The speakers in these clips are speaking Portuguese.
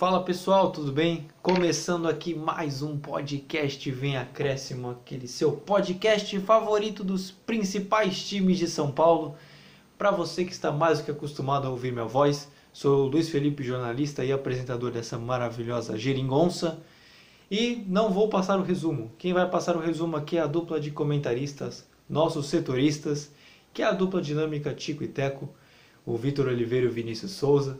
Fala pessoal, tudo bem? Começando aqui mais um podcast Vem Acréscimo, aquele seu podcast favorito dos principais times de São Paulo. Para você que está mais do que acostumado a ouvir minha voz, sou o Luiz Felipe, jornalista e apresentador dessa maravilhosa geringonça. E não vou passar o resumo. Quem vai passar o resumo aqui é a dupla de comentaristas, nossos setoristas, que é a dupla dinâmica Tico e Teco, o Vitor Oliveira e o Vinícius Souza.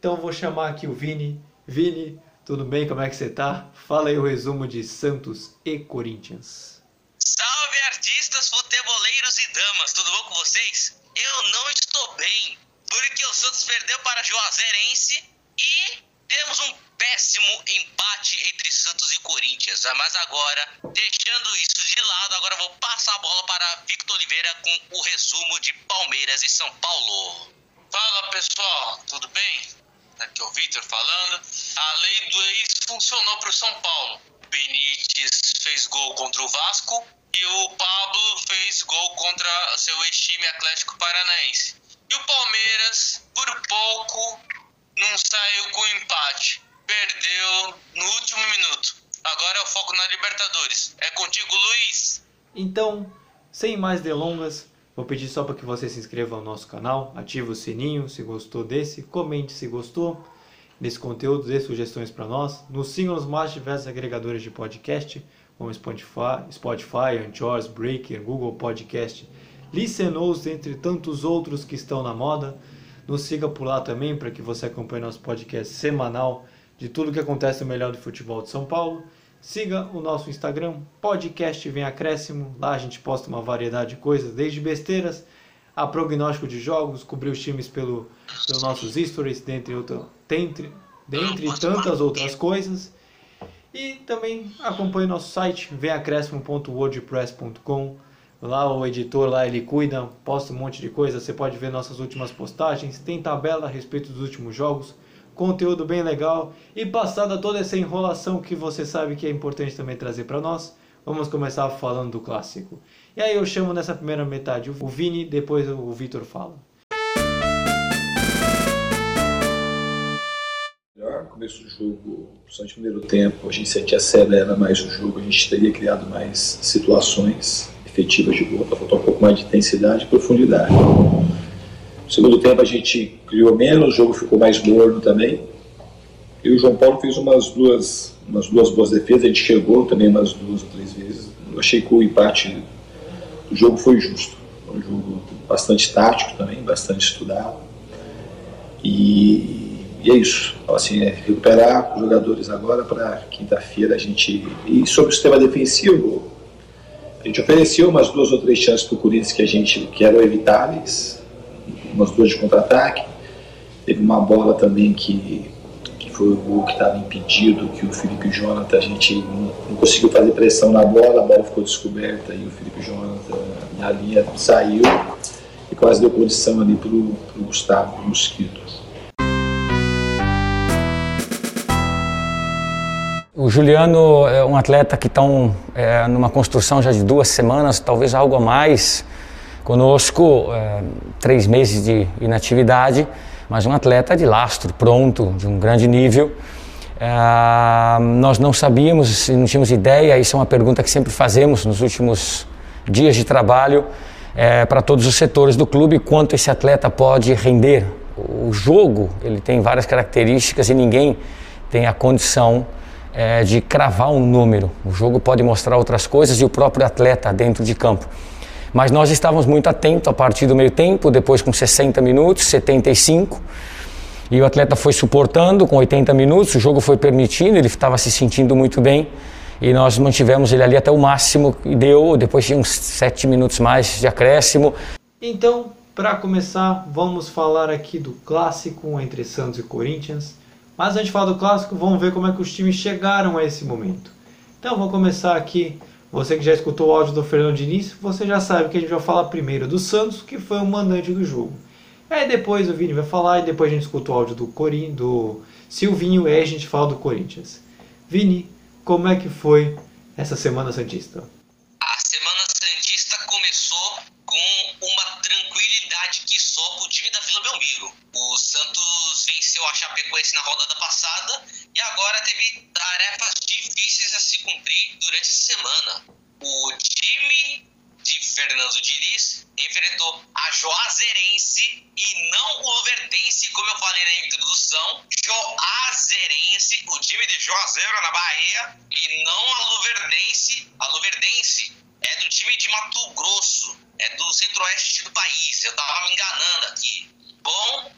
Então vou chamar aqui o Vini. Vini, tudo bem? Como é que você tá? Fala aí o resumo de Santos e Corinthians. Salve artistas, futeboleiros e damas, tudo bom com vocês? Eu não estou bem, porque o Santos perdeu para Juazeirense e temos um péssimo empate entre Santos e Corinthians. Mas agora, deixando isso de lado, agora vou passar a bola para Victor Oliveira com o resumo de Palmeiras e São Paulo. Fala pessoal, tudo bem? Aqui é o Victor falando. A lei do ex funcionou para o São Paulo. Benítez fez gol contra o Vasco e o Pablo fez gol contra seu ex-time Atlético Paranaense. E o Palmeiras, por pouco, não saiu com empate. Perdeu no último minuto. Agora é o foco na Libertadores. É contigo, Luiz. Então, sem mais delongas, Vou pedir só para que você se inscreva no nosso canal, ative o sininho se gostou desse, comente se gostou desse conteúdo, dê sugestões para nós. Nos sigam nos mais diversos agregadores de podcast, como Spotify, Spotify Anchor, Breaker, Google Podcast, Listenous, entre tantos outros que estão na moda. Nos siga por lá também para que você acompanhe nosso podcast semanal de tudo que acontece no melhor do futebol de São Paulo. Siga o nosso Instagram, podcast Vem Acréscimo. Lá a gente posta uma variedade de coisas, desde besteiras a prognóstico de jogos, cobrir os times pelo, pelos nossos stories, dentre, outra, dentre, dentre tantas outras coisas. E também acompanhe nosso site, venacréscimo.wordpress.com. Lá o editor lá ele cuida, posta um monte de coisa. Você pode ver nossas últimas postagens, tem tabela a respeito dos últimos jogos conteúdo bem legal e passada toda essa enrolação que você sabe que é importante também trazer para nós, vamos começar falando do clássico. E aí eu chamo nessa primeira metade o Vini, depois o Vitor fala. Começo do jogo, principalmente no primeiro tempo, a gente sentia acelera mais o jogo, a gente teria criado mais situações efetivas de gol, faltou um pouco mais de intensidade e profundidade. No segundo tempo a gente criou menos, o jogo ficou mais morno também. E o João Paulo fez umas duas, umas duas boas defesas, a gente chegou também umas duas ou três vezes. Eu achei que o empate do jogo foi justo. Foi um jogo bastante tático também, bastante estudado. E, e é isso. Então, assim, é recuperar os jogadores agora para quinta-feira a gente. E sobre o sistema defensivo, a gente ofereceu umas duas ou três chances para o Corinthians que a gente que eram evitáveis umas duas de contra-ataque. Teve uma bola também que, que foi o gol que estava impedido, que o Felipe Jonathan, a gente não, não, conseguiu fazer pressão na bola, a bola ficou descoberta e o Felipe Jonathan, na linha, saiu e quase deu condição ali para o Gustavo Mosquito. O Juliano é um atleta que está é, numa construção já de duas semanas, talvez algo a mais conosco, é, três meses de inatividade, mas um atleta de lastro, pronto, de um grande nível. É, nós não sabíamos, não tínhamos ideia, isso é uma pergunta que sempre fazemos nos últimos dias de trabalho é, para todos os setores do clube, quanto esse atleta pode render. O jogo, ele tem várias características e ninguém tem a condição é, de cravar um número. O jogo pode mostrar outras coisas e o próprio atleta dentro de campo. Mas nós estávamos muito atentos a partir do meio tempo, depois com 60 minutos, 75. E o atleta foi suportando com 80 minutos, o jogo foi permitindo, ele estava se sentindo muito bem. E nós mantivemos ele ali até o máximo e deu, depois tinha uns 7 minutos mais de acréscimo. Então, para começar, vamos falar aqui do clássico entre Santos e Corinthians. Mas antes de falar do clássico, vamos ver como é que os times chegaram a esse momento. Então, vou começar aqui você que já escutou o áudio do Fernando Diniz, você já sabe que a gente vai falar primeiro do Santos, que foi o mandante do jogo. Aí depois o Vini vai falar e depois a gente escuta o áudio do Corin, do Silvinho e aí a gente fala do Corinthians. Vini, como é que foi essa Semana Santista? A Semana Santista começou com uma tranquilidade que só o time da Vila Belmiro. O Santos venceu a Chapecoense na rodada passada e agora teve tarefas cumprir durante a semana. O time de Fernando Diniz enfrentou a Juazeirense e não o Luverdense, como eu falei na introdução. Juazeirense, o time de Juazeiro na Bahia, e não a Luverdense. A Luverdense é do time de Mato Grosso, é do centro-oeste do país. Eu tava me enganando aqui. Bom,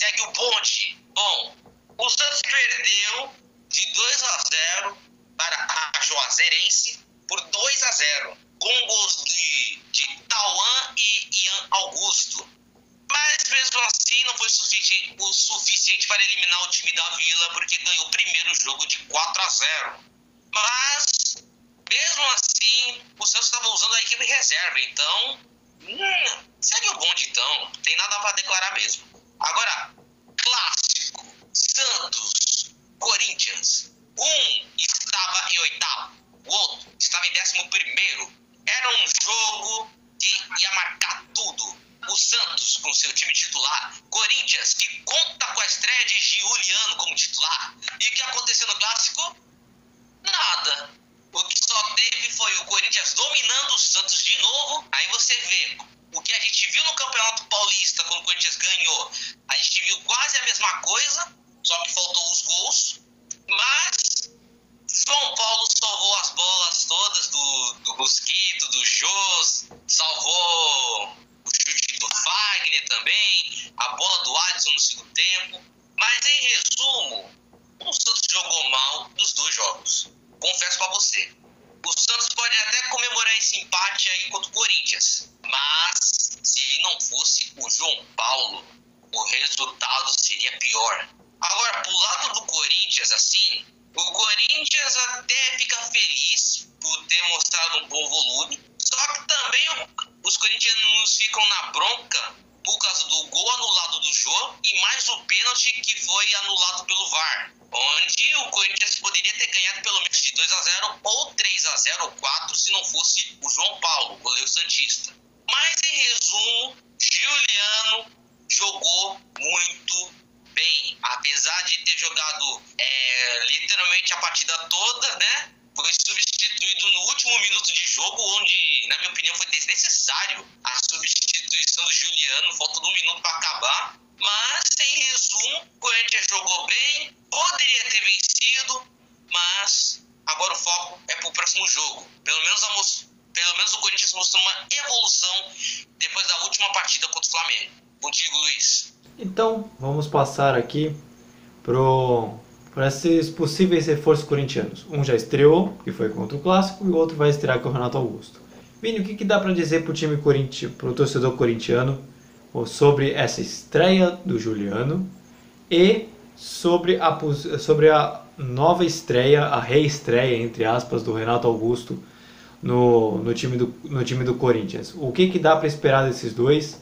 segue o ponte. Bom, o Santos perdeu de 2 a 0 para a Juazeirense por 2 a 0 com gols de, de Tauan e Ian Augusto. Mas mesmo assim não foi o suficiente para eliminar o time da Vila, porque ganhou o primeiro jogo de 4 a 0. Mas mesmo assim, o Santos estava usando a equipe reserva, então hum, segue o bonde então, tem nada para declarar mesmo. Agora, clássico, Santos, Corinthians. Um estava em oitavo, o outro estava em décimo primeiro. Era um jogo que ia marcar tudo o Santos com seu time titular, Corinthians, que conta com a estreia de Giuliano como titular. E o que aconteceu no clássico? Nada. O que só teve foi o Corinthians dominando o Santos de novo. Aí você vê o que a gente viu no Campeonato Paulista quando o Corinthians ganhou. A gente viu quase a mesma coisa, só que faltou os gols. Mas João Paulo salvou as bolas todas do, do Mosquito, do Jô, salvou o chute do Wagner também, a bola do Alisson no segundo tempo. Mas em resumo, o Santos jogou mal nos dois jogos. Confesso para você. O Santos pode até comemorar esse empate aí contra o Corinthians. Mas se não fosse o João Paulo, o resultado seria pior. Agora, pro lado do Corinthians, assim, o Corinthians até fica feliz por ter mostrado um bom volume. Só que também os corintianos ficam na bronca por causa do gol anulado do Jô e mais o pênalti que foi anulado pelo VAR. Onde o Corinthians poderia ter ganhado pelo menos de 2 a 0 ou 3 a 0 ou 4 se não fosse o João Paulo, o goleiro Santista. Mas em resumo, Giuliano jogou muito bem. Apesar de ter jogado é, literalmente a partida toda, né? Foi substituído no último minuto de jogo, onde, na minha opinião, foi desnecessário a substituição do Juliano, faltando um minuto para acabar. Mas, em resumo, o Corinthians jogou bem, poderia ter vencido, mas é para o próximo jogo. Pelo menos, a, pelo menos o Corinthians mostrou uma evolução depois da última partida contra o Flamengo. Contigo, Luiz. Então, vamos passar aqui para esses possíveis reforços corintianos. Um já estreou, que foi contra o Clássico, e o outro vai estrear com o Renato Augusto. Vini, o que, que dá para dizer para o time corintiano, para o torcedor corintiano, sobre essa estreia do Juliano e sobre a, sobre a nova estreia, a reestreia, entre aspas, do Renato Augusto no, no, time, do, no time do Corinthians. O que, que dá para esperar desses dois?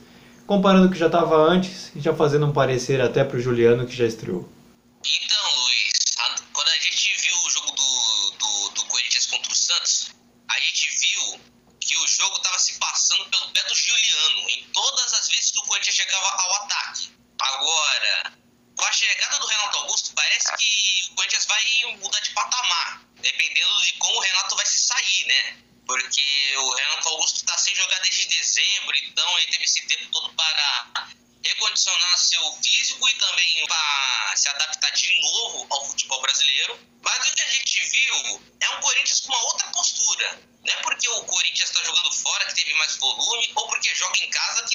comparando o que já estava antes e já fazendo um parecer até para o Juliano que já estreou. Então, Luiz, quando a gente viu o jogo do, do, do Corinthians contra o Santos, a gente viu que o jogo estava se passando pelo pé do Juliano em todas as vezes que o Corinthians chegava ao ataque. Agora, com a chegada do Renato Augusto, parece que o Corinthians vai mudar de patamar, dependendo de como o Renato vai se sair, né? porque o Renato Augusto está sem jogar desde dezembro, então ele teve esse tempo todo para recondicionar seu físico e também para se adaptar de novo ao futebol brasileiro. Mas o que a gente viu é um Corinthians com uma outra postura. Não é porque o Corinthians está jogando fora que teve mais volume ou porque joga em casa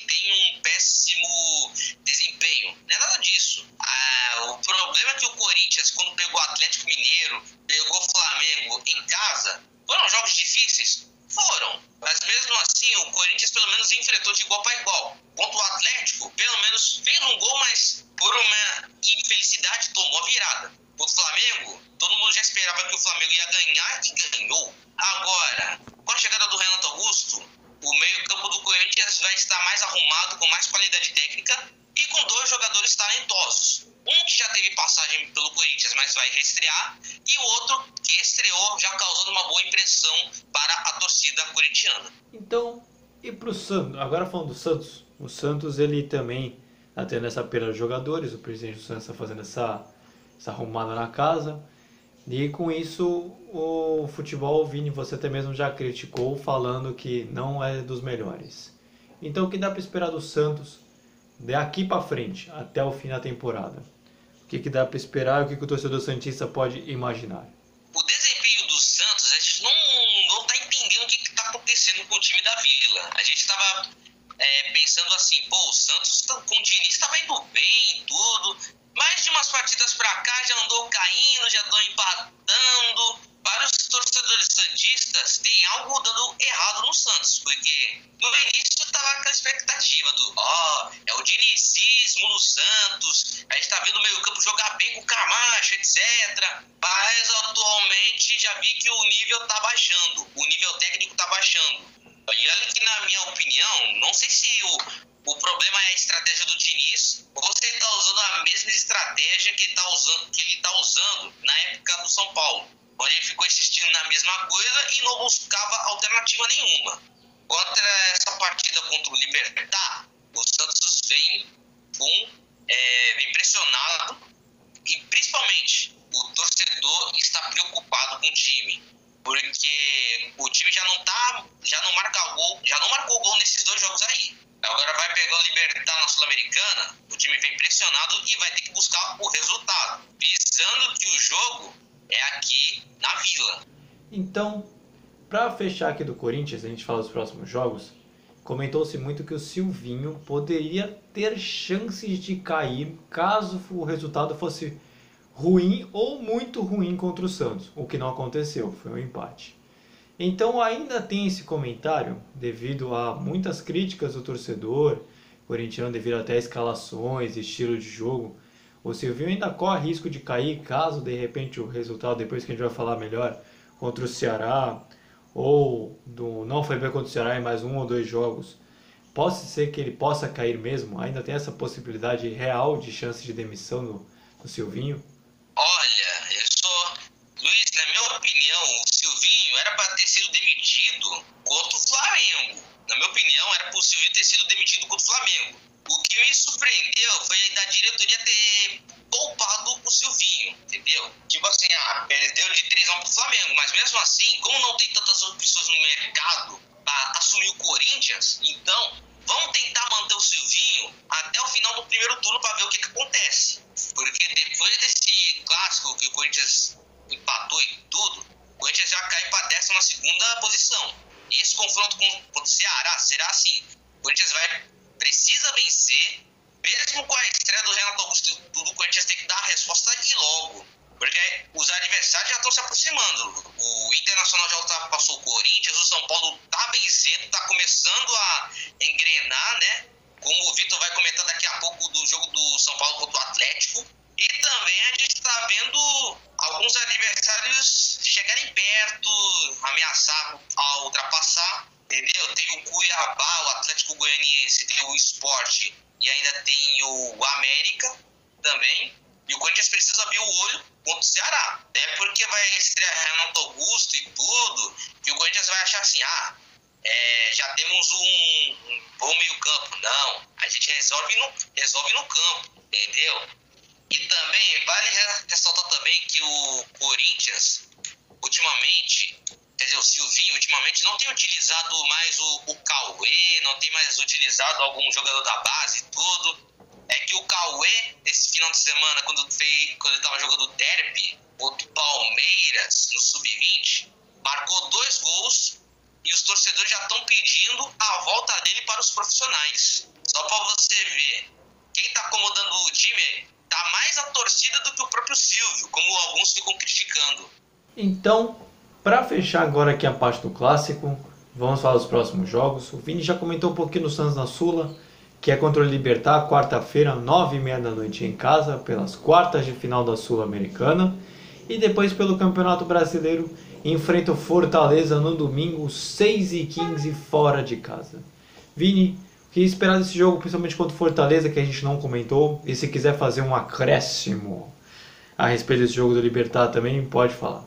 reestrear, e o outro que estreou, já causando uma boa impressão para a torcida corintiana. Então, e para o Santos? Agora falando do Santos, o Santos ele também está tendo essa perda de jogadores, o presidente do Santos está fazendo essa, essa arrumada na casa. E com isso, o futebol, Vini, você até mesmo já criticou, falando que não é dos melhores. Então, o que dá para esperar do Santos daqui para frente, até o fim da temporada? O que, que dá para esperar e o que, que o torcedor Santista pode imaginar? O desempenho do Santos, a gente não, não tá entendendo o que, está acontecendo com o time da Vila. A gente estava é, pensando assim, pô, o Santos tá, com o Diniz estava indo bem, tudo. Mas de umas partidas para cá já andou caindo, já andou empatando. Para os torcedores santistas, tem algo dando errado no Santos, porque no início estava aquela expectativa do, ó, oh, é o dinizismo no Santos, a gente tá vendo o meio campo jogar bem com o Camacho, etc. Mas atualmente já vi que o nível tá baixando, o nível técnico tá baixando. E olha que, na minha opinião, não sei se o, o problema é a estratégia do Diniz ou você está usando a mesma estratégia que, tá usando, que ele está usando na época do São Paulo, onde ele ficou insistindo na mesma coisa e não buscava alternativa nenhuma. Contra essa partida contra o Libertar, o Santos vem com é, vem pressionado e principalmente o torcedor está preocupado com o time porque o time já não tá, já não marca gol, já não marcou gol nesses dois jogos aí. Agora vai pegar o Libertar na Sul-Americana, o time vem pressionado e vai ter que buscar o resultado, visando que o jogo é aqui na Vila. Então, para fechar aqui do Corinthians, a gente fala dos próximos jogos, comentou-se muito que o Silvinho poderia ter chances de cair caso o resultado fosse ruim ou muito ruim contra o Santos, o que não aconteceu, foi um empate. Então ainda tem esse comentário, devido a muitas críticas do torcedor corintiano, devido até a escalações, estilo de jogo. O Silvinho ainda corre risco de cair caso de repente o resultado, depois que a gente vai falar melhor, contra o Ceará, ou do não foi bem contra o Ceará em mais um ou dois jogos, possa ser que ele possa cair mesmo? Ainda tem essa possibilidade real de chance de demissão no Silvinho? Olha, eu sou. Luiz, na minha opinião, o Silvinho era para ter sido demitido contra o Flamengo. Na minha opinião, era para o Silvinho ter sido demitido contra o Flamengo. O que me surpreendeu foi da diretoria ter poupado o Silvinho, entendeu? Tipo assim, ah, perdeu de 3 a 1 pro Flamengo, mas mesmo assim, como não tem tantas opções no mercado para assumir o Corinthians, então vamos tentar manter o Silvinho até o final do primeiro turno para ver o que, que acontece. Porque depois desse clássico que o Corinthians empatou e tudo, o Corinthians já cai para décima segunda posição. E esse confronto com o Ceará será assim: o Corinthians vai precisa vencer, mesmo com a estreia do Renato Augusto tudo, o Corinthians tem que dar a resposta e logo. Porque os adversários já estão se aproximando. O Internacional já ultrapassou o Corinthians, o São Paulo está vencendo, está começando a engrenar, né? como o Vitor vai comentar daqui a pouco do jogo do São Paulo contra o Atlético. E também a gente está vendo alguns adversários chegarem perto, ameaçar a ultrapassar, entendeu? Tem o Cuiabá, o Atlético Goianiense, tem o Esporte e ainda tem o América também. E o Corinthians precisa abrir o olho contra o Ceará. É porque vai estrear Renato Augusto e tudo, e o Corinthians vai achar assim, ah, é, já temos um, um bom meio campo. Não, a gente resolve no, resolve no campo, entendeu? E também, vale ressaltar também que o Corinthians, ultimamente, quer dizer, o Silvinho, ultimamente não tem utilizado mais o, o Cauê, não tem mais utilizado algum jogador da base tudo. É que o Cauê, esse final de semana, quando, fez, quando ele estava jogando derby contra o Palmeiras, no Sub-20, marcou dois gols e os torcedores já estão pedindo a volta dele para os profissionais. Só para você ver, quem está acomodando o time tá mais a torcida do que o próprio Silvio, como alguns ficam criticando. Então, para fechar agora aqui a parte do clássico, vamos falar dos próximos jogos. O Vini já comentou um pouquinho no Santos na Sula, que é contra o Libertar, quarta-feira, nove e meia da noite em casa, pelas quartas de final da Sul-Americana, e depois pelo Campeonato Brasileiro enfrenta o Fortaleza no domingo, 6 e 15 fora de casa. Vini, o que esperar desse jogo, principalmente contra o Fortaleza, que a gente não comentou? E se quiser fazer um acréscimo a respeito desse jogo do Libertar também, pode falar.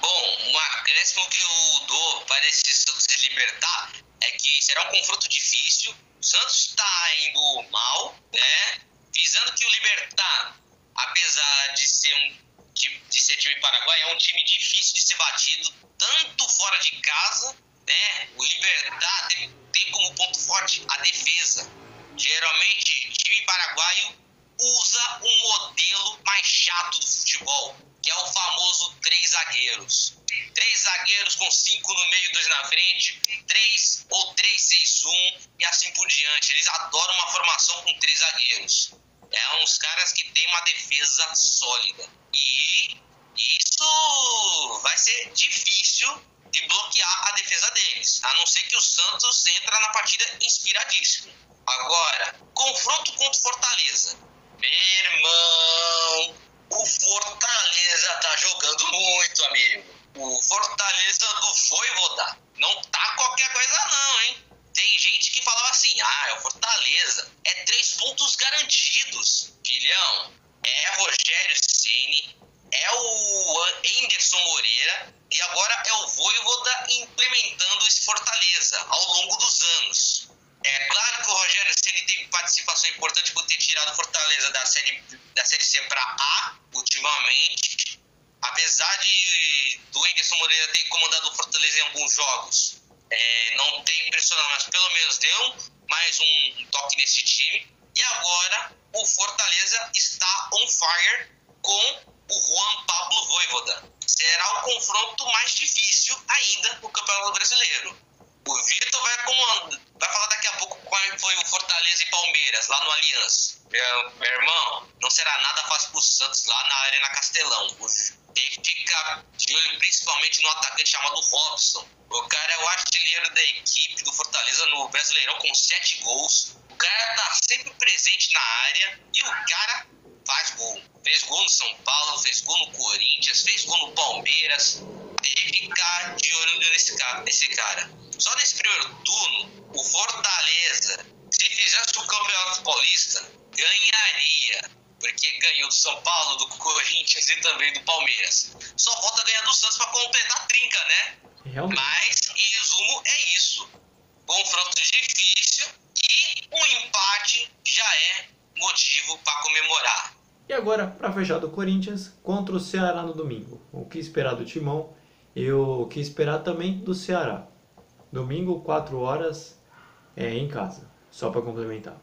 Bom, um acréscimo que eu dou para esse Santos e Libertar é que será um confronto difícil. O Santos está indo mal, né? Visando que o Libertar, apesar de ser um de ser time paraguai, é um time difícil de ser batido, tanto fora de casa, né? O Libertar tem, tem como ponto forte a defesa. Geralmente, time paraguaio usa um modelo mais chato do futebol, que é o famoso três zagueiros. Três zagueiros com cinco no meio, dois na frente, três ou três, seis, um e assim por diante. Eles adoram uma formação com três zagueiros. É uns caras que têm uma defesa sólida. E isso vai ser difícil de bloquear a defesa deles, a não ser que o Santos entra na partida inspiradíssimo. Agora, confronto contra o Fortaleza. Meu irmão, o Fortaleza tá jogando muito, amigo. O Fortaleza do Voivoda não tá qualquer coisa não, hein? Tem gente que falava assim, ah, é o Fortaleza. É três pontos garantidos. Filhão, é Rogério Ceni, é o Anderson Moreira e agora é o Voivoda implementando esse Fortaleza ao longo dos anos. É claro que o Rogério Ceni teve participação importante por ter tirado o Fortaleza da série, da série C para A ultimamente, apesar de do Anderson Moreira ter comandado o Fortaleza em alguns jogos. É, não tem impressionado, mas pelo menos deu mais um toque nesse time. E agora o Fortaleza está on fire com o Juan Pablo Voivoda. Será o confronto mais difícil ainda no Campeonato Brasileiro. O Vitor vai, vai falar daqui a pouco qual foi o Fortaleza e Palmeiras lá no Aliança. Meu, meu irmão, não será nada fácil pro Santos lá na Arena Castelão. Tem que ficar de olho principalmente no atacante chamado Robson. O cara é o artilheiro da equipe do Fortaleza no Brasileirão com sete gols. O cara tá sempre presente na área e o cara faz gol. Fez gol no São Paulo, fez gol no Corinthians, fez gol no Palmeiras. Tem que ficar de olho nesse cara, nesse cara. Só nesse primeiro turno, o Fortaleza, se fizesse o Campeonato Paulista, ganharia. Porque ganhou do São Paulo, do Corinthians e também do Palmeiras. Só falta ganhar do Santos para completar a trinca, né? Realmente. Mas, em resumo, é isso. Confronto difícil e um empate já é motivo para comemorar. E agora, para fechar do Corinthians, contra o Ceará no domingo. O que esperar do Timão e o que esperar também do Ceará. Domingo, 4 horas, é, em casa. Só para complementar.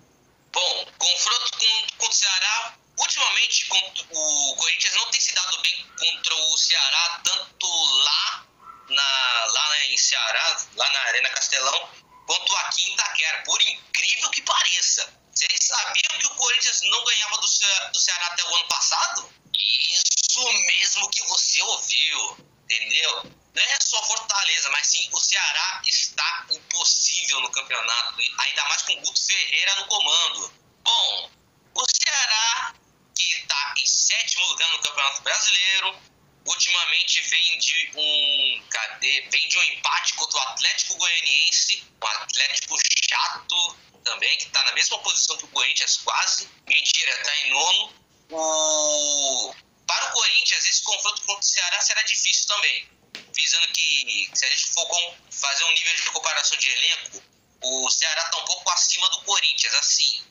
Bom, confronto com, com o Ceará. Ultimamente, o Corinthians não tem se dado bem contra o Ceará, tanto lá, na, lá em Ceará, lá na Arena Castelão, quanto aqui em Itaquera. Por incrível que pareça. Vocês sabiam que o Corinthians não ganhava do, Ce do Ceará até o ano passado? Isso mesmo que você ouviu, entendeu? Não é só Fortaleza, mas sim o Ceará está impossível no campeonato, ainda mais com o Guto Ferreira no comando. Bom, o Ceará, que está em sétimo lugar no Campeonato Brasileiro, ultimamente vem de um cadê? Vem de um empate contra o Atlético Goianiense, um Atlético chato também, que está na mesma posição que o Corinthians, quase. Mentira, está em nono. O... Para o Corinthians, esse confronto contra o Ceará será difícil também. Visando que, se a gente for fazer um nível de comparação de elenco, o Ceará está um pouco acima do Corinthians, assim.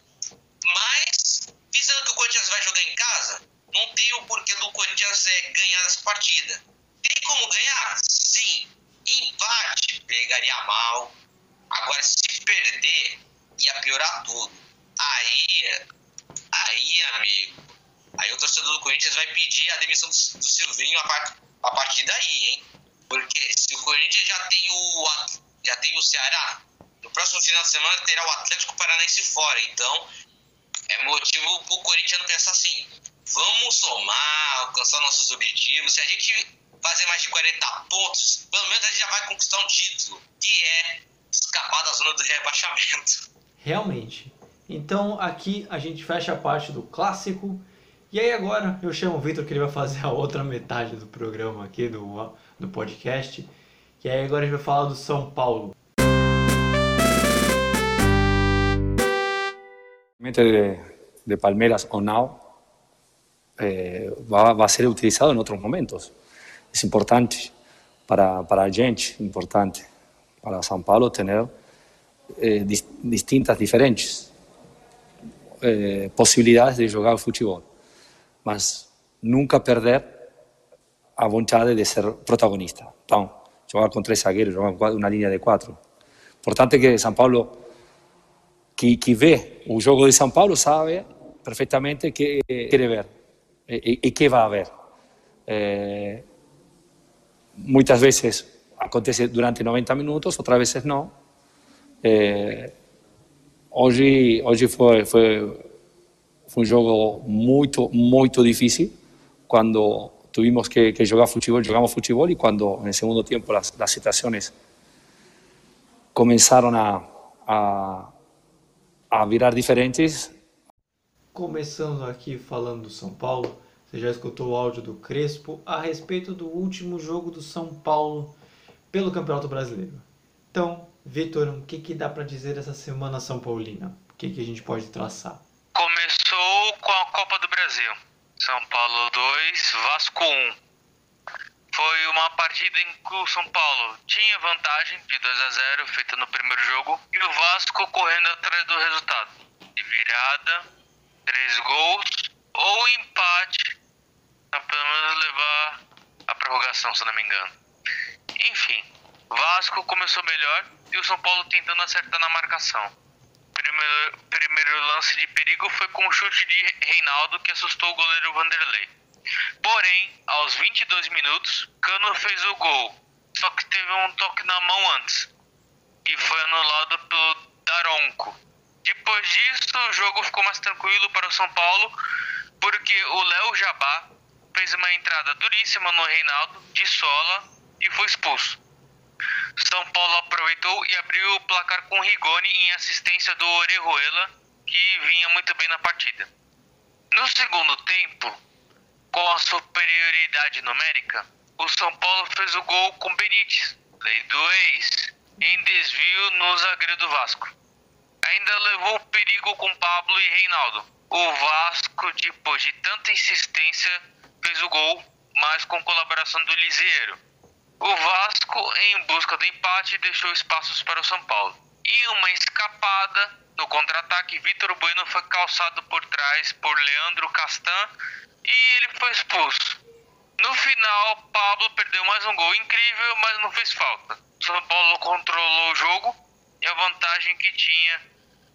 Mas, visando que o Corinthians vai jogar em casa, não tem o porquê do Corinthians é, ganhar essa partida. Tem como ganhar? Sim. Empate, pegaria mal. Agora, se perder, ia piorar tudo. Aí, aí, amigo, aí o torcedor do Corinthians vai pedir a demissão do, do Silvinho a, a partir daí, hein? Porque se o Corinthians já tem o, já tem o Ceará, no próximo final de semana terá o Atlético Paranaense fora. Então, é motivo para o Corinthians pensar assim: vamos somar, alcançar nossos objetivos. Se a gente fazer mais de 40 pontos, pelo menos a gente já vai conquistar um título, que é escapar da zona do rebaixamento. Realmente. Então aqui a gente fecha a parte do clássico E aí agora eu chamo o Vitor que ele vai fazer a outra metade do programa aqui, do, do podcast. E aí agora a gente vai falar do São Paulo. De, de Palmeiras ou não eh, va, va, a ser utilizado en otros momentos. Es importante para, para a gente, importante para São Paulo tener eh, dis, distintas, diferentes eh, de jogar futebol, mas nunca perder a vontade de ser protagonista. Então, jogar com três zagueiros, jogar com uma linha de quatro. Importante que São Paulo, que, que vê o jogo de São Paulo, sabe perfeitamente que quer ver e, e que vai haver. Eh, muitas vezes acontece durante 90 minutos, outras vezes não. É, hoje hoje foi, foi, foi um jogo muito, muito difícil, quando tuvimos que, que jogar futebol, jogamos futebol e quando, no segundo tempo, as, as situações começaram a, a, a virar diferentes. Começando aqui falando do São Paulo, você já escutou o áudio do Crespo a respeito do último jogo do São Paulo pelo Campeonato Brasileiro. Então, Vitor, o que, que dá para dizer dessa semana São Paulina? O que, que a gente pode traçar? Começou com a Copa do Brasil. São Paulo 2, Vasco 1. Foi uma partida em que o São Paulo tinha vantagem de 2 a 0 feita no primeiro jogo e o Vasco correndo atrás do resultado. De virada, três gols ou empate para pelo menos levar a prorrogação, se não me engano. Enfim, Vasco começou melhor e o São Paulo tentando acertar na marcação. Primeiro, primeiro lance de perigo foi com o chute de Reinaldo que assustou o goleiro Vanderlei. Porém, aos 22 minutos, Cano fez o gol, só que teve um toque na mão antes e foi anulado pelo Daronco. Depois disso, o jogo ficou mais tranquilo para o São Paulo, porque o Léo Jabá fez uma entrada duríssima no Reinaldo, de sola, e foi expulso. São Paulo aproveitou e abriu o placar com Rigoni em assistência do Orejuela, que vinha muito bem na partida. No segundo tempo, com a superioridade numérica, o São Paulo fez o gol com Benítez, lei do ex, em desvio no zagueiro do Vasco. Ainda levou perigo com Pablo e Reinaldo. O Vasco, depois de tanta insistência, fez o gol, mas com colaboração do Liseiro. O Vasco, em busca do empate, deixou espaços para o São Paulo. Em uma escapada, no contra-ataque, Vitor Bueno foi calçado por trás por Leandro Castan e ele foi expulso. No final, Pablo perdeu mais um gol incrível, mas não fez falta. São Paulo controlou o jogo e a vantagem que tinha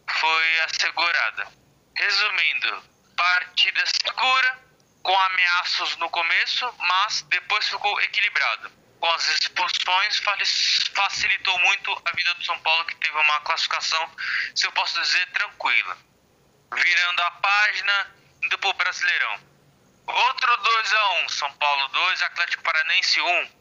foi assegurada. Resumindo, partida segura, com ameaças no começo, mas depois ficou equilibrado. Com as expulsões, facilitou muito a vida do São Paulo, que teve uma classificação, se eu posso dizer, tranquila. Virando a página, indo para Brasileirão. Outro 2 a 1 São Paulo 2, Atlético Paranense 1.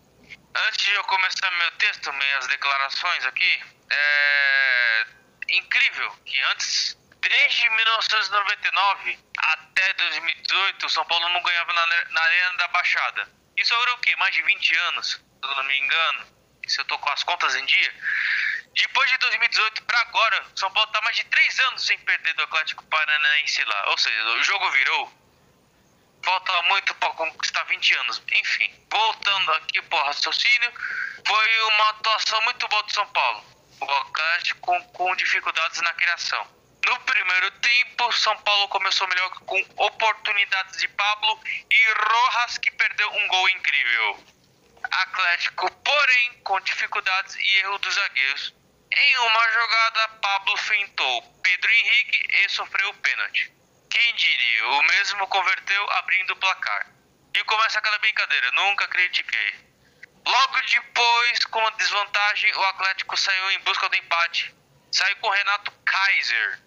Antes de eu começar meu texto, minhas declarações aqui, é incrível que antes Desde 1999 até 2018, o São Paulo não ganhava na, na Arena da Baixada. Isso era o quê? Mais de 20 anos, se eu não me engano. Se eu tô com as contas em dia. Depois de 2018 para agora, o São Paulo tá mais de 3 anos sem perder do Atlético Paranaense lá. Ou seja, o jogo virou. Falta muito para conquistar 20 anos. Enfim, voltando aqui pro raciocínio, foi uma atuação muito boa do São Paulo. O Atlético com, com dificuldades na criação. No primeiro tempo, São Paulo começou melhor com oportunidades de Pablo e Rojas que perdeu um gol incrível. Atlético, porém, com dificuldades e erro dos zagueiros. Em uma jogada, Pablo feintou Pedro Henrique e sofreu o pênalti. Quem diria, o mesmo converteu abrindo o placar. E começa aquela brincadeira, nunca critiquei. Logo depois, com a desvantagem, o Atlético saiu em busca do empate. Saiu com Renato Kaiser,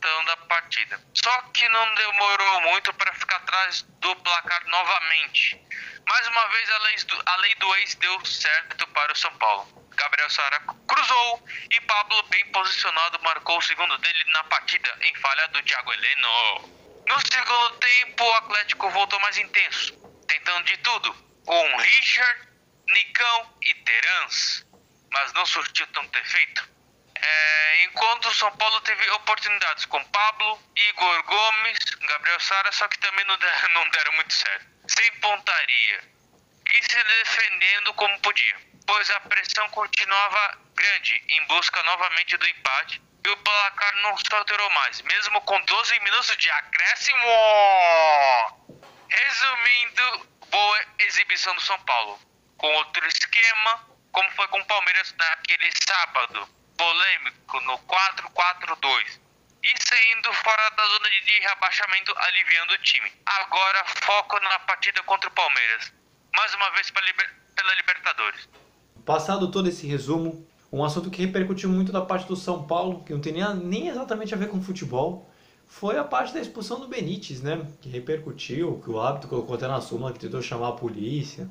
empatando a partida. Só que não demorou muito para ficar atrás do placar novamente. Mais uma vez a lei, do, a lei do ex deu certo para o São Paulo. Gabriel Sara cruzou e Pablo, bem posicionado, marcou o segundo dele na partida em falha do Thiago Heleno. No segundo tempo, o Atlético voltou mais intenso, tentando de tudo, com Richard, Nicão e Terans, mas não surtiu tanto efeito. É, enquanto o São Paulo teve oportunidades com Pablo, Igor Gomes, Gabriel Sara, só que também não deram, não deram muito certo. Sem pontaria. E se defendendo como podia, pois a pressão continuava grande em busca novamente do empate e o placar não se alterou mais, mesmo com 12 minutos de acréscimo. Resumindo, boa exibição do São Paulo. Com outro esquema, como foi com o Palmeiras naquele sábado polêmico no 4-4-2 e saindo fora da zona de rebaixamento, aliviando o time. Agora foco na partida contra o Palmeiras, mais uma vez pela Libertadores. Passado todo esse resumo, um assunto que repercutiu muito da parte do São Paulo, que não tem nem, exatamente a ver com futebol, foi a parte da expulsão do Benítez, né? Que repercutiu, que o árbitro colocou até na súmula, que tentou chamar a polícia,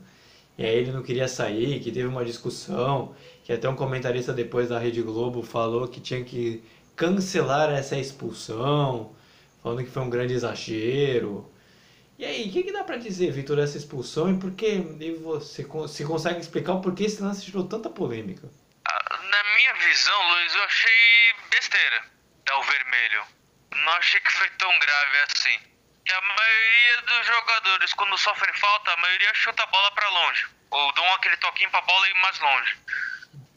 e aí ele não queria sair, que teve uma discussão, que até um comentarista depois da Rede Globo falou que tinha que cancelar essa expulsão, falando que foi um grande exagero. E aí, o que, que dá para dizer, Vitor, dessa expulsão e por que você se consegue explicar o porquê esse lance gerou tanta polêmica? Ah, na minha visão, Luiz, eu achei besteira dar o vermelho. Não achei que foi tão grave assim. Que a maioria dos jogadores, quando sofrem falta, a maioria chuta a bola para longe. Ou dão aquele toquinho pra bola e ir mais longe.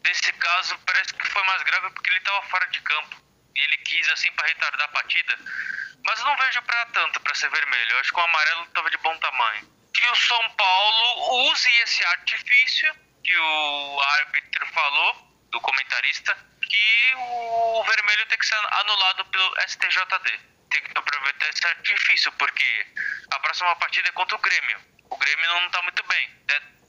Nesse caso, parece que foi mais grave porque ele estava fora de campo. E ele quis, assim, para retardar a partida. Mas eu não vejo para tanto para ser vermelho. Eu acho que o amarelo estava de bom tamanho. Que o São Paulo use esse artifício que o árbitro falou, do comentarista, que o vermelho tem que ser anulado pelo STJD. Tem que aproveitar esse artifício, porque a próxima partida é contra o Grêmio. O Grêmio não está muito bem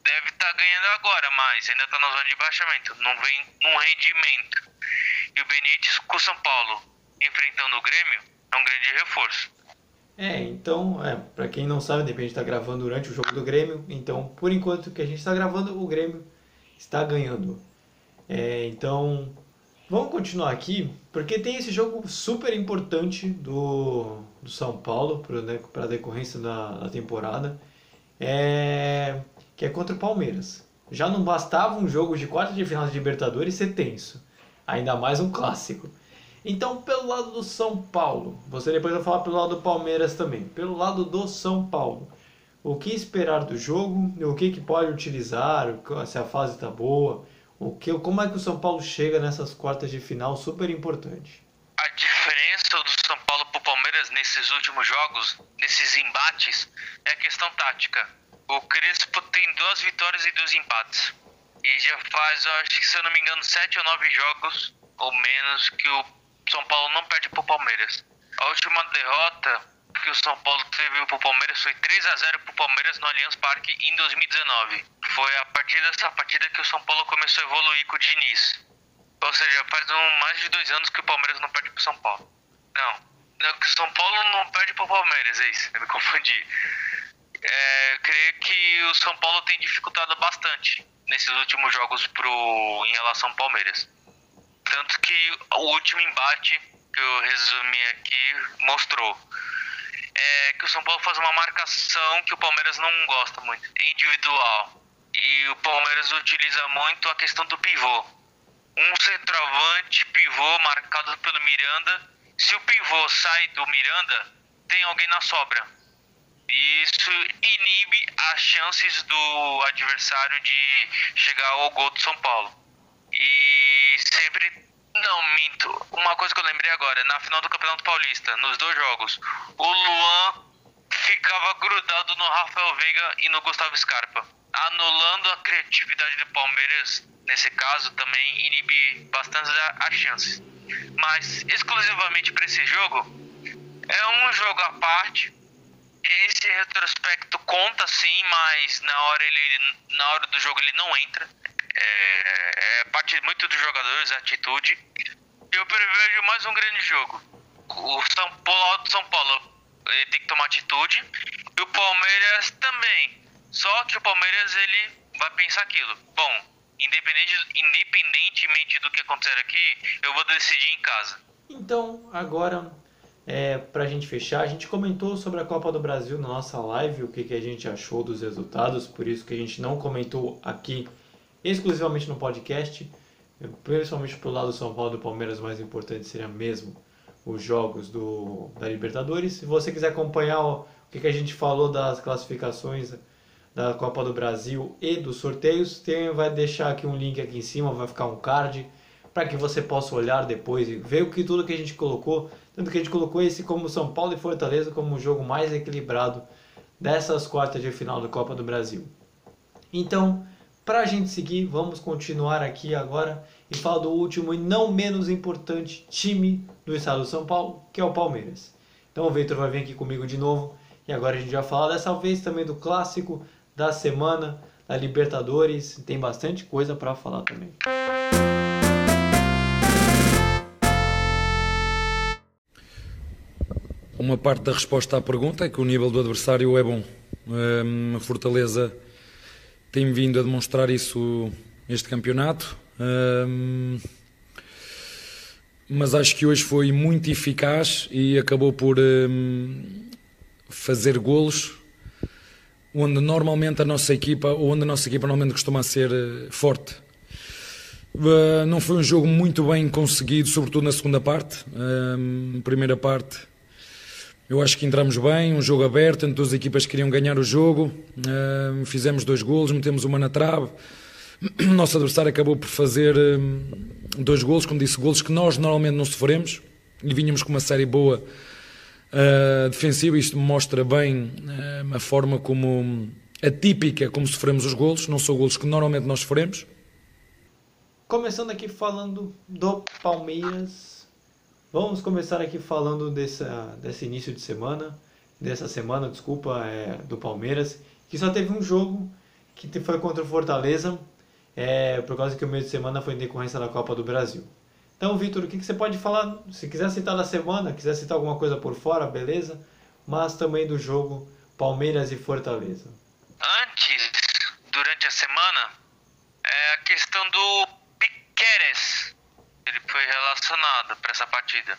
deve estar tá ganhando agora, mas ainda está na zona de baixamento, não vem num rendimento. E o Benítez com o São Paulo enfrentando o Grêmio é um grande reforço. É, então, é, para quem não sabe, de repente está gravando durante o jogo do Grêmio, então por enquanto que a gente está gravando, o Grêmio está ganhando. É, então, vamos continuar aqui, porque tem esse jogo super importante do, do São Paulo para a decorrência da, da temporada. É, que é contra o Palmeiras. Já não bastava um jogo de quarta de final de Libertadores ser tenso, ainda mais um clássico. Então, pelo lado do São Paulo, você depois vai falar pelo lado do Palmeiras também. Pelo lado do São Paulo, o que esperar do jogo? O que, que pode utilizar? Se a fase está boa? O que, como é que o São Paulo chega nessas quartas de final super importante? A diferença do São Paulo para o Palmeiras nesses últimos jogos, nesses embates, é a questão tática o Crespo tem duas vitórias e dois empates. E já faz, acho que se eu não me engano, sete ou nove jogos ou menos que o São Paulo não perde pro Palmeiras. A última derrota que o São Paulo teve pro Palmeiras foi 3 a 0 pro Palmeiras no Allianz Parque em 2019. Foi a partir dessa partida que o São Paulo começou a evoluir com o Diniz. Ou seja, faz um, mais de dois anos que o Palmeiras não perde pro São Paulo. Não, não que o São Paulo não perde pro Palmeiras, é isso, eu me confundi é, creio que o São Paulo tem dificultado bastante nesses últimos jogos pro, em relação ao Palmeiras. Tanto que o último embate que eu resumi aqui mostrou é que o São Paulo faz uma marcação que o Palmeiras não gosta muito, é individual. E o Palmeiras utiliza muito a questão do pivô. Um centroavante pivô marcado pelo Miranda. Se o pivô sai do Miranda, tem alguém na sobra isso inibe as chances do adversário de chegar ao gol do São Paulo. E sempre. Não, minto. Uma coisa que eu lembrei agora, na final do Campeonato Paulista, nos dois jogos, o Luan ficava grudado no Rafael Veiga e no Gustavo Scarpa, anulando a criatividade do Palmeiras. Nesse caso, também inibe bastante as chances. Mas exclusivamente para esse jogo, é um jogo à parte esse retrospecto conta sim, mas na hora ele na hora do jogo ele não entra. É, é parte muito dos jogadores, atitude. Eu prevejo mais um grande jogo. O São Paulo, São Paulo ele tem que tomar atitude e o Palmeiras também. Só que o Palmeiras ele vai pensar aquilo. Bom, independente, independentemente do que acontecer aqui, eu vou decidir em casa. Então, agora é, para a gente fechar, a gente comentou sobre a Copa do Brasil na nossa live, o que, que a gente achou dos resultados, por isso que a gente não comentou aqui exclusivamente no podcast, principalmente pro lado do São Paulo e do Palmeiras, o mais importante seria mesmo os jogos do, da Libertadores. Se você quiser acompanhar o que, que a gente falou das classificações da Copa do Brasil e dos sorteios, tem, vai deixar aqui um link aqui em cima, vai ficar um card para que você possa olhar depois e ver o que tudo que a gente colocou, tanto que a gente colocou esse como São Paulo e Fortaleza como o jogo mais equilibrado dessas quartas de final da Copa do Brasil. Então, para a gente seguir, vamos continuar aqui agora e falar do último e não menos importante time do estado de São Paulo, que é o Palmeiras. Então o Victor vai vir aqui comigo de novo e agora a gente vai falar dessa vez também do clássico da semana, da Libertadores. Tem bastante coisa para falar também. Uma parte da resposta à pergunta é que o nível do adversário é bom. A Fortaleza tem vindo a demonstrar isso este campeonato. mas acho que hoje foi muito eficaz e acabou por fazer golos onde normalmente a nossa equipa, onde a nossa equipa normalmente costuma ser eh, forte. Uh, não foi um jogo muito bem conseguido, sobretudo na segunda parte. Uh, primeira parte, eu acho que entramos bem, um jogo aberto, entre duas equipas que queriam ganhar o jogo. Uh, fizemos dois golos, metemos uma na trave. Nosso adversário acabou por fazer dois golos, como disse, golos que nós normalmente não sofremos. E vínhamos com uma série boa uh, defensiva. Isto mostra bem uh, a forma como atípica como sofremos os golos. Não são golos que normalmente nós sofremos. Começando aqui falando do Palmeiras. Vamos começar aqui falando dessa, desse início de semana, dessa semana, desculpa, é, do Palmeiras, que só teve um jogo que foi contra o Fortaleza, é, por causa que o meio de semana foi em decorrência da Copa do Brasil. Então, Vitor, o que, que você pode falar? Se quiser citar da semana, quiser citar alguma coisa por fora, beleza? Mas também do jogo Palmeiras e Fortaleza. Antes, durante a semana, é a questão do relacionado para essa partida.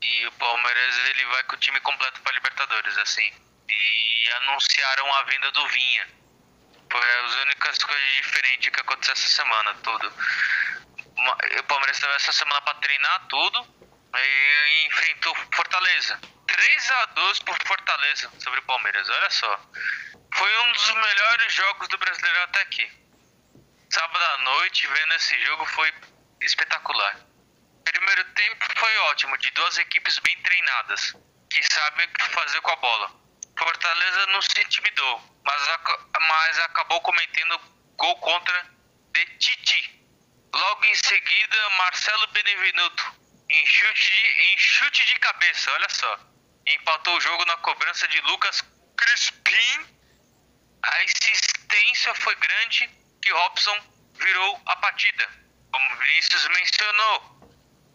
E o Palmeiras ele vai com o time completo para Libertadores, assim. E anunciaram a venda do Vinha. Foi as únicas coisas diferentes que aconteceu essa semana, tudo o Palmeiras teve essa semana para treinar tudo e enfrentou Fortaleza. 3 a 2 por Fortaleza sobre o Palmeiras, olha só. Foi um dos melhores jogos do brasileiro até aqui. Sábado à noite, vendo esse jogo, foi espetacular. Primeiro tempo foi ótimo, de duas equipes bem treinadas, que sabem o que fazer com a bola. Fortaleza não se intimidou, mas, mas acabou cometendo gol contra de Titi Logo em seguida, Marcelo Benevenuto, em chute, de, em chute de cabeça, olha só. Empatou o jogo na cobrança de Lucas Crispim. A insistência foi grande que Robson virou a partida. Como Vinícius mencionou,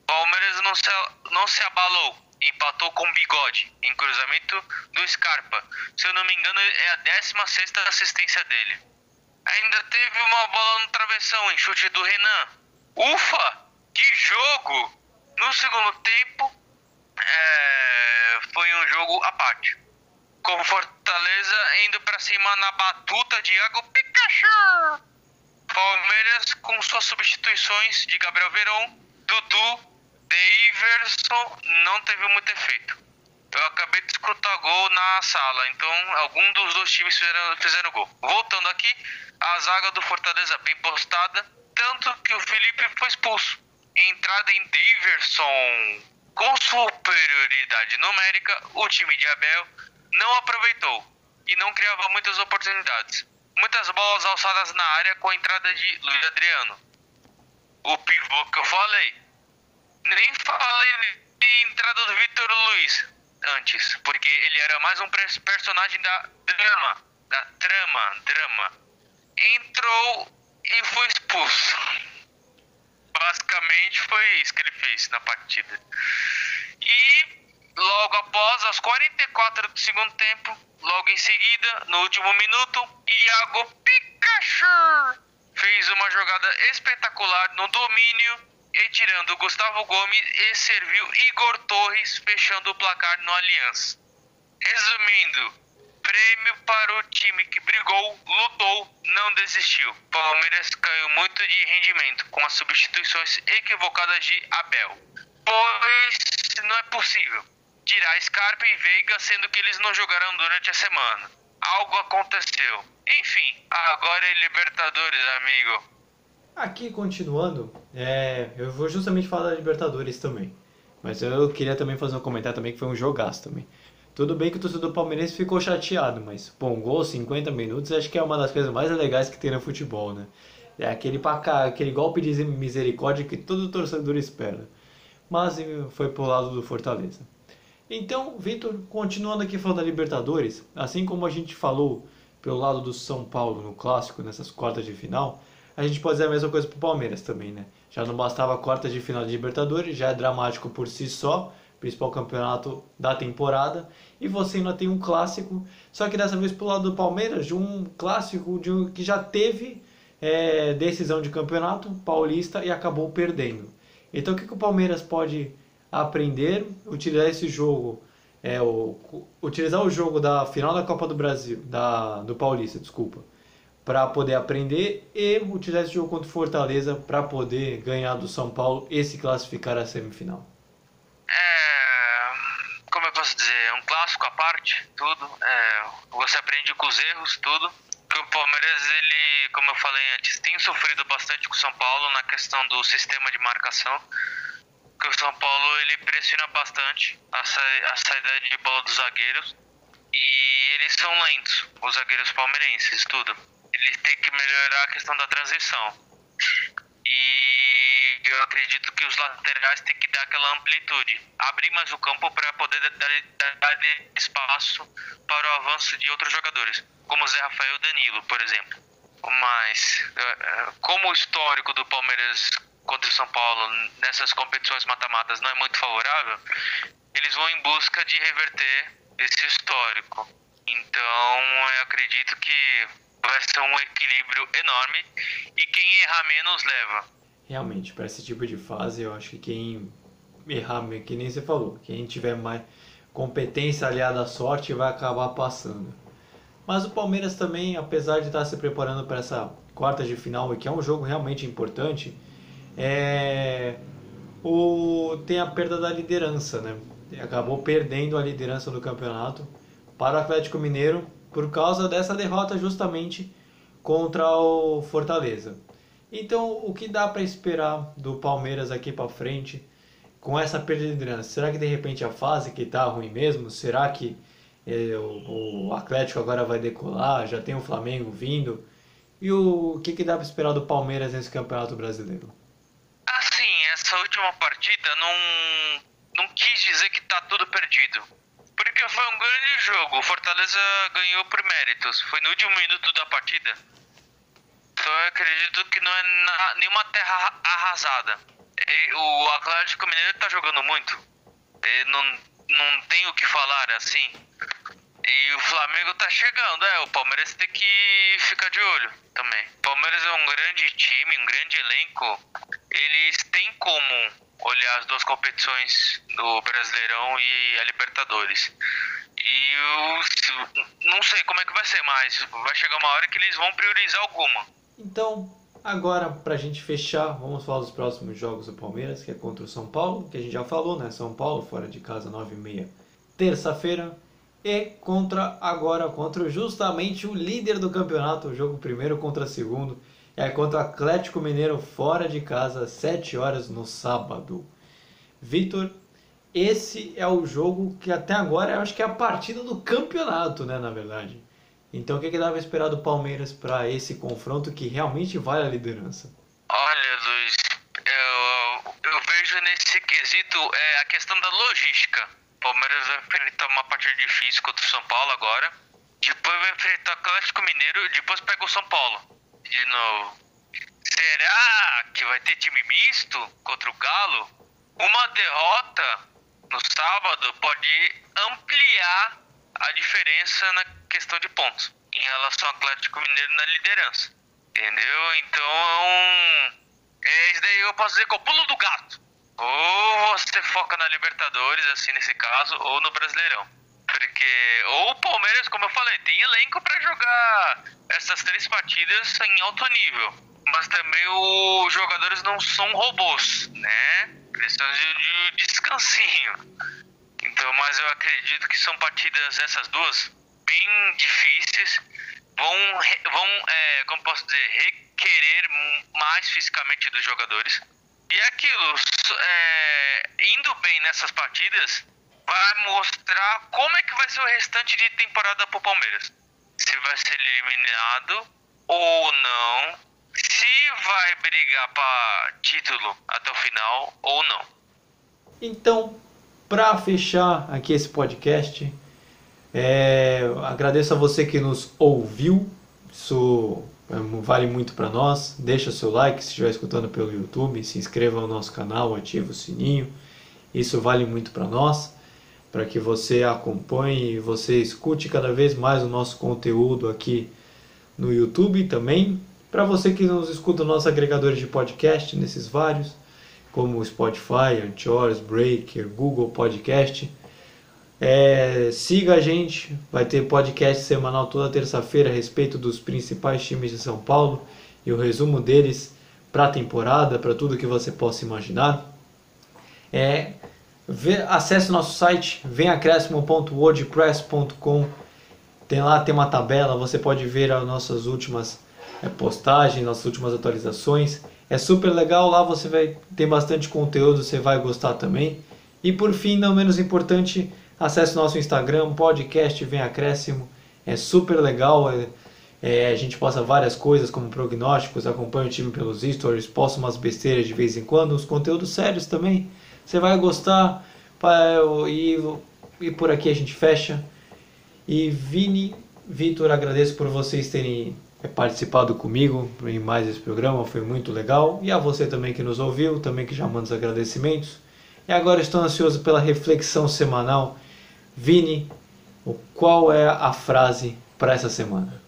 Palmeiras não se, não se abalou. Empatou com bigode em cruzamento do Scarpa. Se eu não me engano, é a 16 assistência dele. Ainda teve uma bola no travessão em chute do Renan. Ufa! Que jogo! No segundo tempo, é, foi um jogo à parte. Com Fortaleza indo para cima na batuta de Iago Pikachu. Palmeiras com suas substituições de Gabriel Veron, Dudu, Daverson não teve muito efeito. Eu acabei de escutar gol na sala, então algum dos dois times fizeram, fizeram gol. Voltando aqui, a zaga do Fortaleza bem postada, tanto que o Felipe foi expulso. Entrada em Daverson. Com superioridade numérica, o time de Abel não aproveitou e não criava muitas oportunidades. Muitas bolas alçadas na área com a entrada de Luiz Adriano. O pivô que eu falei. Nem falei de entrada do Vitor Luiz antes, porque ele era mais um personagem da drama, da trama, drama. Entrou e foi expulso. Basicamente foi isso que ele fez na partida. E logo após, aos 44 do segundo tempo, logo em seguida, no último minuto, Iago Pikachu fez uma jogada espetacular no domínio e tirando Gustavo Gomes e serviu Igor Torres fechando o placar no Aliança. Resumindo, prêmio para o time que brigou, lutou, não desistiu. Palmeiras caiu muito de rendimento com as substituições equivocadas de Abel. Pois não é possível tirar Scarpa e Veiga sendo que eles não jogaram durante a semana. Algo aconteceu. Enfim, agora é Libertadores, amigo. Aqui continuando, é, eu vou justamente falar da Libertadores também. Mas eu queria também fazer um comentário também que foi um jogaço também. Tudo bem que o torcedor palmeirense ficou chateado, mas um gol 50 minutos acho que é uma das coisas mais legais que tem no futebol, né? É aquele, aquele golpe de misericórdia que todo torcedor espera. Mas foi pro lado do Fortaleza. Então, Vitor, continuando aqui falando da Libertadores, assim como a gente falou pelo lado do São Paulo no clássico, nessas quartas de final, a gente pode dizer a mesma coisa pro Palmeiras também, né? Já não bastava quarta de final de Libertadores, já é dramático por si só, principal campeonato da temporada, e você ainda tem um clássico, só que dessa vez pro lado do Palmeiras, de um clássico de um, que já teve é, decisão de campeonato paulista e acabou perdendo. Então o que, que o Palmeiras pode aprender, utilizar esse jogo, é, o, utilizar o jogo da final da Copa do Brasil, da, do Paulista, desculpa, para poder aprender e utilizar esse jogo contra o Fortaleza para poder ganhar do São Paulo e se classificar à semifinal. É, como eu posso dizer, é um clássico à parte, tudo. É, você aprende com os erros, tudo. Que o Palmeiras, ele, como eu falei antes, tem sofrido bastante com o São Paulo na questão do sistema de marcação. Que o São Paulo ele pressiona bastante a, sa a saída de bola dos zagueiros e eles são lentos, os zagueiros palmeirenses, tudo eles têm que melhorar a questão da transição. E eu acredito que os laterais têm que dar aquela amplitude, abrir mais o campo para poder dar, dar, espaço para o avanço de outros jogadores, como Zé Rafael Danilo, por exemplo. Mas, eh, eh, como o histórico do Palmeiras contra o São Paulo nessas competições mata-matas não é muito favorável, eles vão em busca de reverter esse histórico. Então, eu acredito que vai ser um equilíbrio enorme e quem errar menos leva. Realmente, para esse tipo de fase, eu acho que quem errar, que nem você falou, quem tiver mais competência aliada à sorte vai acabar passando. Mas o Palmeiras também, apesar de estar se preparando para essa quarta de final, que é um jogo realmente importante, é... o... tem a perda da liderança, né? Acabou perdendo a liderança do campeonato para o Atlético Mineiro por causa dessa derrota justamente contra o Fortaleza. Então, o que dá para esperar do Palmeiras aqui para frente com essa perda de liderança? Será que de repente a fase que está ruim mesmo? Será que é, o, o, Atlético agora vai decolar? Já tem o Flamengo vindo? E o, o que, que dá para esperar do Palmeiras nesse Campeonato Brasileiro? Assim, essa última partida não, não quis dizer que está tudo perdido porque foi um grande jogo. O Fortaleza ganhou por méritos. Foi no último minuto da partida. Então eu acredito que não é na, nenhuma terra arrasada. E o Atlético Mineiro está jogando muito. E não, não tem o que falar assim. E o Flamengo tá chegando, é. O Palmeiras tem que ficar de olho também. O Palmeiras é um grande time, um grande elenco. Eles têm como olhar as duas competições do Brasileirão e a Libertadores. E eu não sei como é que vai ser, mas vai chegar uma hora que eles vão priorizar alguma. Então, agora pra gente fechar, vamos falar dos próximos jogos do Palmeiras, que é contra o São Paulo, que a gente já falou, né? São Paulo, fora de casa, 9h30, terça-feira. E contra agora, contra justamente o líder do campeonato, o jogo primeiro contra segundo é contra o Atlético Mineiro fora de casa, 7 horas no sábado. Vitor, esse é o jogo que até agora eu acho que é a partida do campeonato, né, na verdade. Então o que, que dava esperar do Palmeiras para esse confronto que realmente vale a liderança? Olha, Luiz, eu, eu vejo nesse quesito é, a questão da logística. O Palmeiras vai enfrentar uma partida difícil contra o São Paulo agora. Depois vai enfrentar o Atlético Mineiro depois pega o São Paulo de novo. Será que vai ter time misto contra o Galo? Uma derrota no sábado pode ampliar a diferença na questão de pontos em relação ao Atlético Mineiro na liderança. Entendeu? Então É, isso daí eu posso dizer que é o pulo do gato. Ou você foca na Libertadores, assim, nesse caso, ou no Brasileirão. Porque, o Palmeiras, como eu falei, tem elenco para jogar essas três partidas em alto nível. Mas também os jogadores não são robôs, né? Precisam de, de descansinho. Então, mas eu acredito que são partidas, essas duas, bem difíceis. Vão, vão é, como posso dizer, requerer mais fisicamente dos jogadores. E é aquilo, é, indo bem nessas partidas, vai mostrar como é que vai ser o restante de temporada pro Palmeiras. Se vai ser eliminado ou não. Se vai brigar para título até o final ou não. Então, para fechar aqui esse podcast, é, agradeço a você que nos ouviu. Isso é, vale muito para nós. Deixa seu like se estiver escutando pelo YouTube, se inscreva no nosso canal, ative o sininho. Isso vale muito para nós para que você acompanhe e você escute cada vez mais o nosso conteúdo aqui no YouTube também. Para você que nos escuta nossos agregadores de podcast, nesses vários, como Spotify, Anchor, Breaker, Google Podcast. É, siga a gente, vai ter podcast semanal toda terça-feira a respeito dos principais times de São Paulo e o resumo deles para a temporada, para tudo que você possa imaginar. É, Vê, acesse nosso site venacrescimo.wordpress.com tem lá tem uma tabela você pode ver as nossas últimas é, postagens nossas últimas atualizações. É super legal lá você vai ter bastante conteúdo você vai gostar também. E por fim não menos importante acesse nosso Instagram podcast vem é super legal é, é, a gente posta várias coisas como prognósticos acompanha o time pelos stories posta umas besteiras de vez em quando os conteúdos sérios também você vai gostar. E, e por aqui a gente fecha. E Vini, Vitor, agradeço por vocês terem é, participado comigo em mais esse programa, foi muito legal. E a você também que nos ouviu, também que já manda os agradecimentos. E agora estou ansioso pela reflexão semanal. Vini, qual é a frase para essa semana?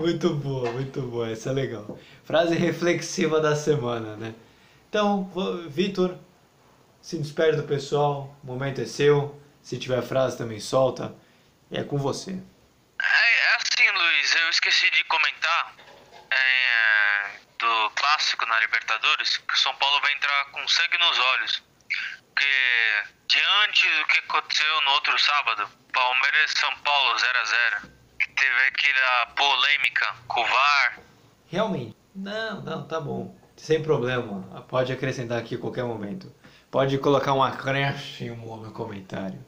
Muito boa, muito boa, essa é legal. Frase reflexiva da semana, né? Então, Vitor, se despede do pessoal, o momento é seu. Se tiver frase também solta, é com você. É, é assim, Luiz, eu esqueci de comentar é, do clássico na Libertadores que o São Paulo vai entrar com sangue nos olhos. Porque diante do que aconteceu no outro sábado, Palmeiras e São Paulo 0 a 0 teve aquela polêmica com o VAR. Realmente. Não, não, tá bom. Sem problema. Pode acrescentar aqui a qualquer momento. Pode colocar um acréscimo no comentário.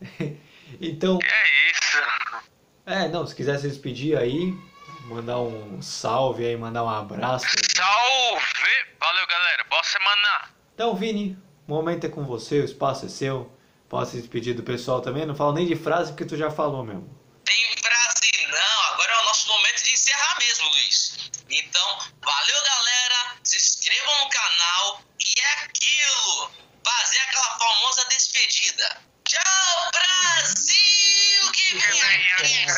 então. É isso. É, não, se quiser se despedir aí, mandar um salve aí, mandar um abraço. Salve! Valeu, galera. Boa semana. Então, Vini, o momento é com você, o espaço é seu. Pode se despedir do pessoal também. Não falo nem de frase porque tu já falou mesmo tem Brasilão. Agora é o nosso momento de encerrar mesmo, Luiz. Então, valeu, galera. Se inscrevam no canal. E é aquilo. Fazer aquela famosa despedida. Tchau, Brasil! Que vem